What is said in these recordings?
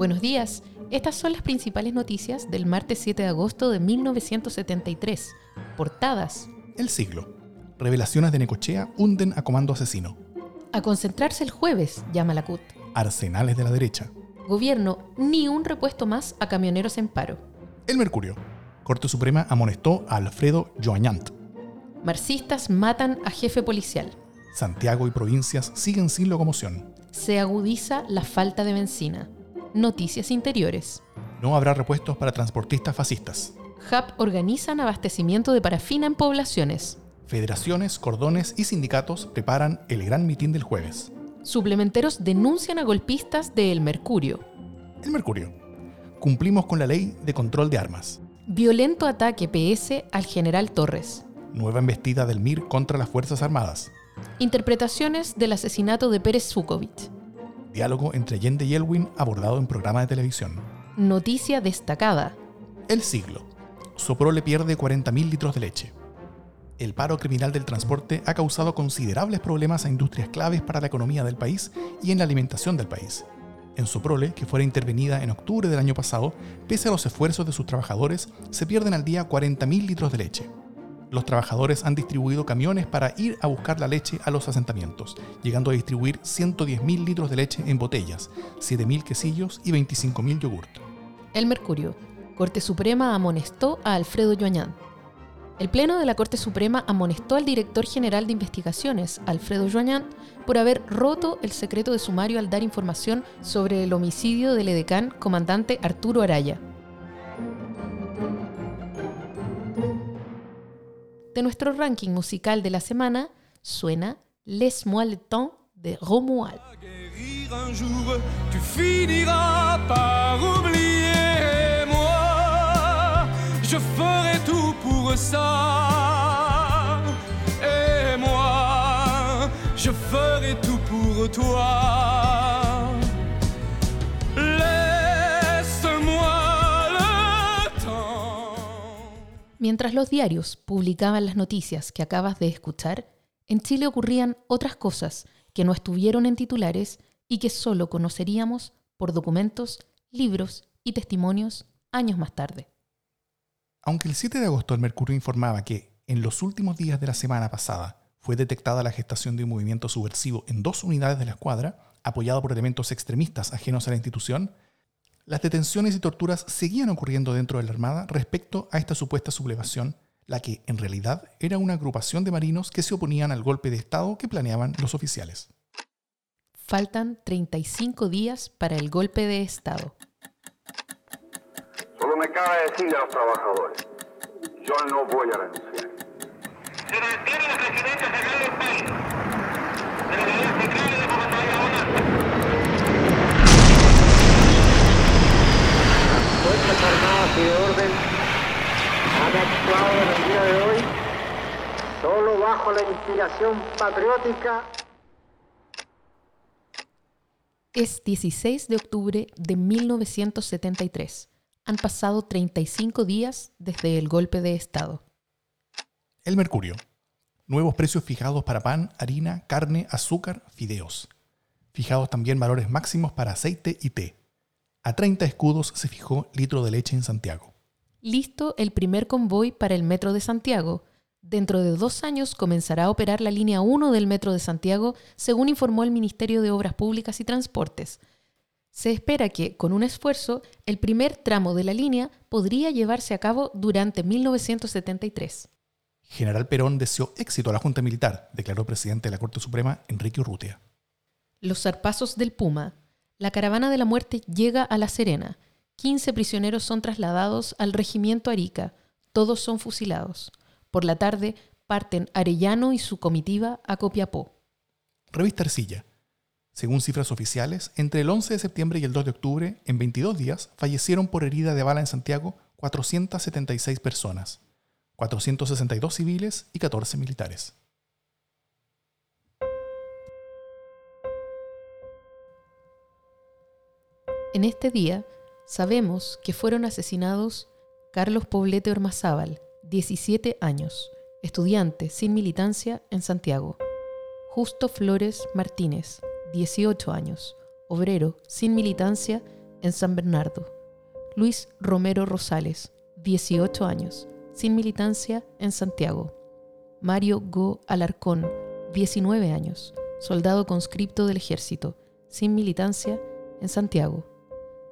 Buenos días. Estas son las principales noticias del martes 7 de agosto de 1973. Portadas. El siglo. Revelaciones de Necochea hunden a comando asesino. A concentrarse el jueves, llama la CUT. Arsenales de la derecha. Gobierno, ni un repuesto más a camioneros en paro. El Mercurio. Corte Suprema amonestó a Alfredo Joañant. Marxistas matan a jefe policial. Santiago y provincias siguen sin locomoción. Se agudiza la falta de benzina. Noticias interiores. No habrá repuestos para transportistas fascistas. HAP organizan abastecimiento de parafina en poblaciones. Federaciones, cordones y sindicatos preparan el gran mitin del jueves. Suplementeros denuncian a golpistas de El Mercurio. El Mercurio. Cumplimos con la ley de control de armas. Violento ataque PS al general Torres. Nueva embestida del MIR contra las Fuerzas Armadas. Interpretaciones del asesinato de Pérez Zukovic. Diálogo entre Allende y Elwin abordado en programa de televisión. Noticia destacada. El siglo. Sopro le pierde 40.000 litros de leche. El paro criminal del transporte ha causado considerables problemas a industrias claves para la economía del país y en la alimentación del país. En Soprole, que fuera intervenida en octubre del año pasado, pese a los esfuerzos de sus trabajadores, se pierden al día 40.000 litros de leche. Los trabajadores han distribuido camiones para ir a buscar la leche a los asentamientos, llegando a distribuir 110.000 litros de leche en botellas, 7.000 quesillos y 25.000 yogurt. El Mercurio. Corte Suprema amonestó a Alfredo Joañán. El Pleno de la Corte Suprema amonestó al director general de investigaciones, Alfredo Joañán, por haber roto el secreto de sumario al dar información sobre el homicidio del edecán comandante Arturo Araya. De nuestro ranking musical de la semana suena Laisse-moi le temps de Romuald. un jour, tu finiras par oublier moi. Je ferai tout pour ça. Et moi, je ferai tout pour toi. Mientras los diarios publicaban las noticias que acabas de escuchar, en Chile ocurrían otras cosas que no estuvieron en titulares y que solo conoceríamos por documentos, libros y testimonios años más tarde. Aunque el 7 de agosto el Mercurio informaba que en los últimos días de la semana pasada fue detectada la gestación de un movimiento subversivo en dos unidades de la escuadra, apoyado por elementos extremistas ajenos a la institución, las detenciones y torturas seguían ocurriendo dentro de la Armada respecto a esta supuesta sublevación, la que en realidad era una agrupación de marinos que se oponían al golpe de Estado que planeaban los oficiales. Faltan 35 días para el golpe de Estado. Solo me cabe decirle a los trabajadores, yo no voy a renunciar. Se mantiene la presidencia central del país. De la unidad central y de Bogotá Las Fuerzas Armadas y de Orden han actuado en el día de hoy solo bajo patriótica Es 16 de octubre de 1973. Han pasado 35 días desde el golpe de Estado. El Mercurio. Nuevos precios fijados para pan, harina, carne, azúcar, fideos. Fijados también valores máximos para aceite y té. A 30 escudos se fijó litro de leche en Santiago. Listo el primer convoy para el Metro de Santiago. Dentro de dos años comenzará a operar la línea 1 del Metro de Santiago, según informó el Ministerio de Obras Públicas y Transportes. Se espera que, con un esfuerzo, el primer tramo de la línea podría llevarse a cabo durante 1973. General Perón deseó éxito a la Junta Militar, declaró el presidente de la Corte Suprema, Enrique Urrutia. Los zarpazos del Puma. La caravana de la muerte llega a La Serena. 15 prisioneros son trasladados al regimiento Arica. Todos son fusilados. Por la tarde parten Arellano y su comitiva a Copiapó. Revista Arcilla. Según cifras oficiales, entre el 11 de septiembre y el 2 de octubre, en 22 días, fallecieron por herida de bala en Santiago 476 personas, 462 civiles y 14 militares. En este día sabemos que fueron asesinados Carlos Poblete Ormazábal, 17 años, estudiante sin militancia en Santiago. Justo Flores Martínez, 18 años, obrero sin militancia en San Bernardo. Luis Romero Rosales, 18 años, sin militancia en Santiago. Mario Go Alarcón, 19 años, soldado conscripto del ejército, sin militancia en Santiago.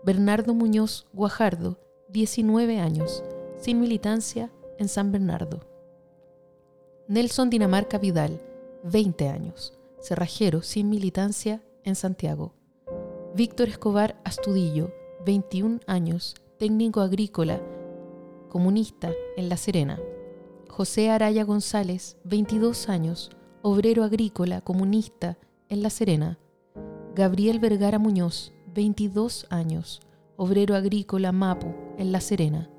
Bernardo Muñoz Guajardo, 19 años, sin militancia en San Bernardo. Nelson Dinamarca Vidal, 20 años, cerrajero sin militancia en Santiago. Víctor Escobar Astudillo, 21 años, técnico agrícola, comunista en La Serena. José Araya González, 22 años, obrero agrícola, comunista en La Serena. Gabriel Vergara Muñoz, 22 años, obrero agrícola Mapu en La Serena.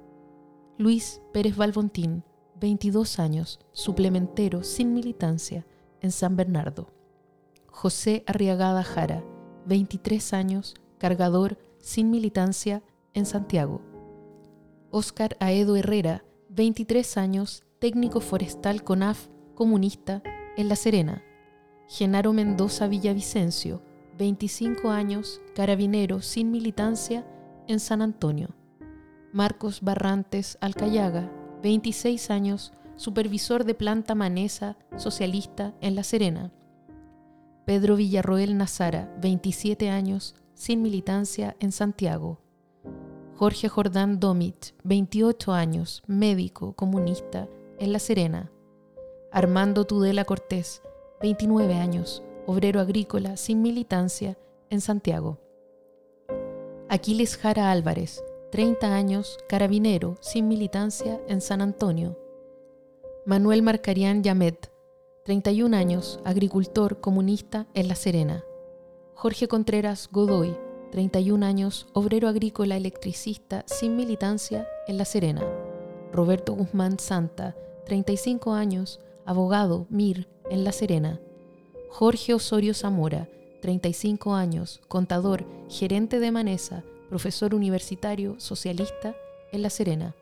Luis Pérez Valbontín, 22 años, suplementero sin militancia en San Bernardo. José Arriagada Jara, 23 años, cargador sin militancia en Santiago. Óscar Aedo Herrera, 23 años, técnico forestal CONAF, comunista en La Serena. Genaro Mendoza Villavicencio, 25 años, carabinero sin militancia en San Antonio. Marcos Barrantes Alcayaga, 26 años, supervisor de planta manesa socialista en La Serena. Pedro Villarroel Nazara, 27 años, sin militancia en Santiago. Jorge Jordán Domit, 28 años, médico comunista en La Serena. Armando Tudela Cortés, 29 años, obrero agrícola sin militancia en Santiago. Aquiles Jara Álvarez, 30 años, carabinero sin militancia en San Antonio. Manuel Marcarián Yamet, 31 años, agricultor comunista en La Serena. Jorge Contreras Godoy, 31 años, obrero agrícola electricista sin militancia en La Serena. Roberto Guzmán Santa, 35 años, abogado MIR en La Serena. Jorge Osorio Zamora, 35 años, contador, gerente de Manesa, profesor universitario socialista en La Serena.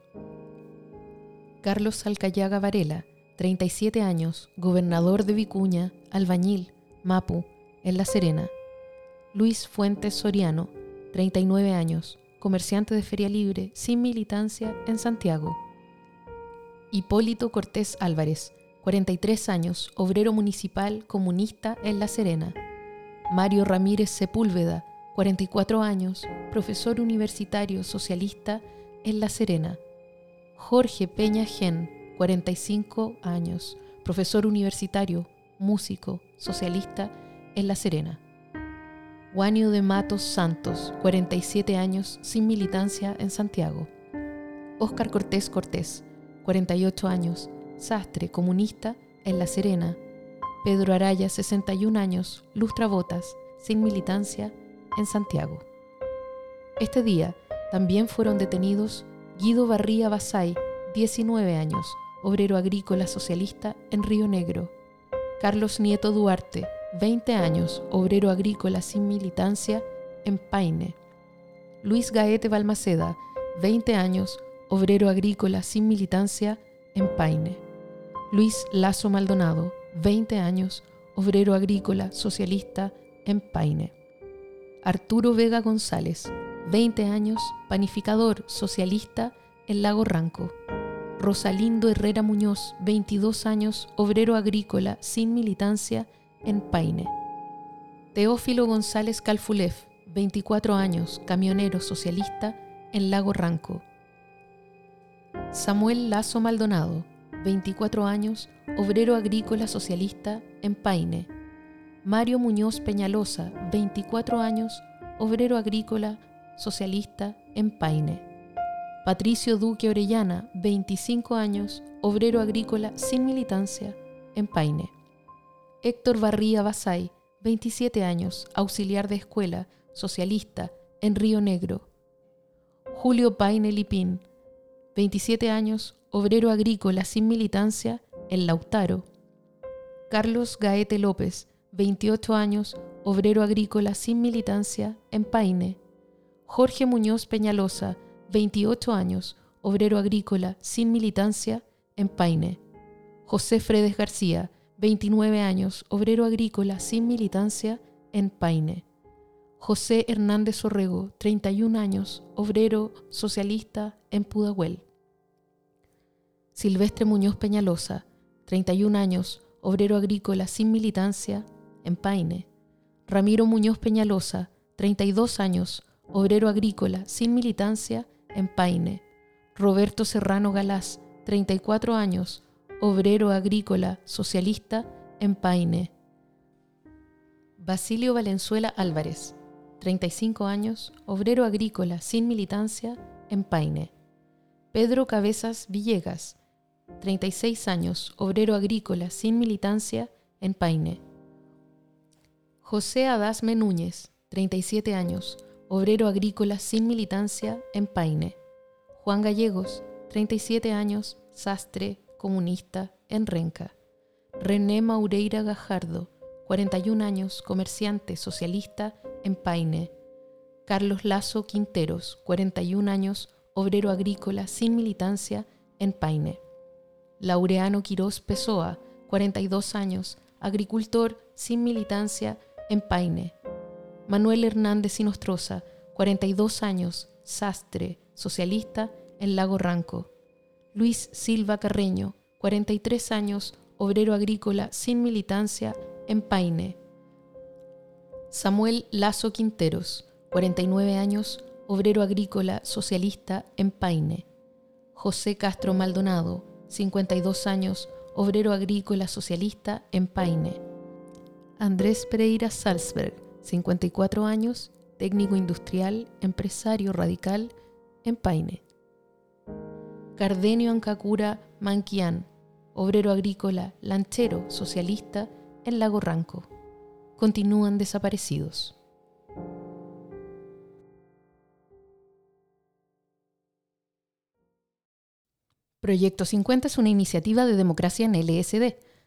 Carlos Alcayaga Varela, 37 años, gobernador de Vicuña, albañil, Mapu, en La Serena. Luis Fuentes Soriano, 39 años, comerciante de feria libre, sin militancia en Santiago. Hipólito Cortés Álvarez, 43 años, obrero municipal comunista en La Serena. Mario Ramírez Sepúlveda, 44 años, profesor universitario socialista en La Serena. Jorge Peña Gen, 45 años, profesor universitario, músico, socialista en La Serena. Juanio de Matos Santos, 47 años, sin militancia en Santiago. Óscar Cortés Cortés, 48 años, sastre comunista en La Serena. Pedro Araya, 61 años, lustrabotas, sin militancia en Santiago. Este día también fueron detenidos Guido Barría Basay, 19 años, obrero agrícola socialista en Río Negro. Carlos Nieto Duarte, 20 años, obrero agrícola sin militancia en Paine. Luis Gaete Balmaceda, 20 años, obrero agrícola sin militancia en Paine. Luis Lazo Maldonado, 20 años, obrero agrícola socialista en Paine. Arturo Vega González, 20 años, panificador socialista en Lago Ranco. Rosalindo Herrera Muñoz, 22 años, obrero agrícola sin militancia en Paine. Teófilo González Calfulef, 24 años, camionero socialista en Lago Ranco. Samuel Lazo Maldonado, 24 años, obrero agrícola socialista en Paine. Mario Muñoz Peñalosa, 24 años, obrero agrícola socialista en Paine. Patricio Duque Orellana, 25 años, obrero agrícola sin militancia en Paine. Héctor Barría Basay, 27 años, auxiliar de escuela, socialista, en Río Negro. Julio Paine Lipín, 27 años, obrero agrícola sin militancia, en Lautaro. Carlos Gaete López, 28 años, obrero agrícola sin militancia, en Paine. Jorge Muñoz Peñalosa, 28 años, obrero agrícola sin militancia, en Paine. José Fredes García, 29 años, obrero agrícola sin militancia, en Paine. José Hernández Orrego, 31 años, obrero socialista, en Pudahuel. Silvestre Muñoz Peñalosa, 31 años, obrero agrícola sin militancia, en Paine. Ramiro Muñoz Peñalosa, 32 años, obrero agrícola sin militancia, en Paine. Roberto Serrano Galás, 34 años, obrero agrícola socialista, en Paine. Basilio Valenzuela Álvarez, 35 años, obrero agrícola sin militancia, en Paine. Pedro Cabezas Villegas, 36 años, obrero agrícola sin militancia, en Paine. José Adasme Núñez, 37 años, obrero agrícola sin militancia, en Paine. Juan Gallegos, 37 años, sastre, comunista, en Renca. René Maureira Gajardo, 41 años, comerciante socialista, en Paine. Carlos Lazo Quinteros, 41 años, obrero agrícola sin militancia, en Paine. Laureano Quirós Pessoa, 42 años, agricultor sin militancia, en Paine. Manuel Hernández Sinostroza, 42 años, sastre, socialista, en Lago Ranco. Luis Silva Carreño, 43 años, obrero agrícola sin militancia, en Paine. Samuel Lazo Quinteros, 49 años, obrero agrícola socialista, en Paine. José Castro Maldonado, 52 años, obrero agrícola socialista, en Paine. Andrés Pereira Salzberg, 54 años, técnico industrial, empresario radical, en Paine. Cardenio Ancacura Manquián, obrero agrícola, lanchero, socialista, en Lago Ranco. Continúan desaparecidos. Proyecto 50 es una iniciativa de democracia en LSD,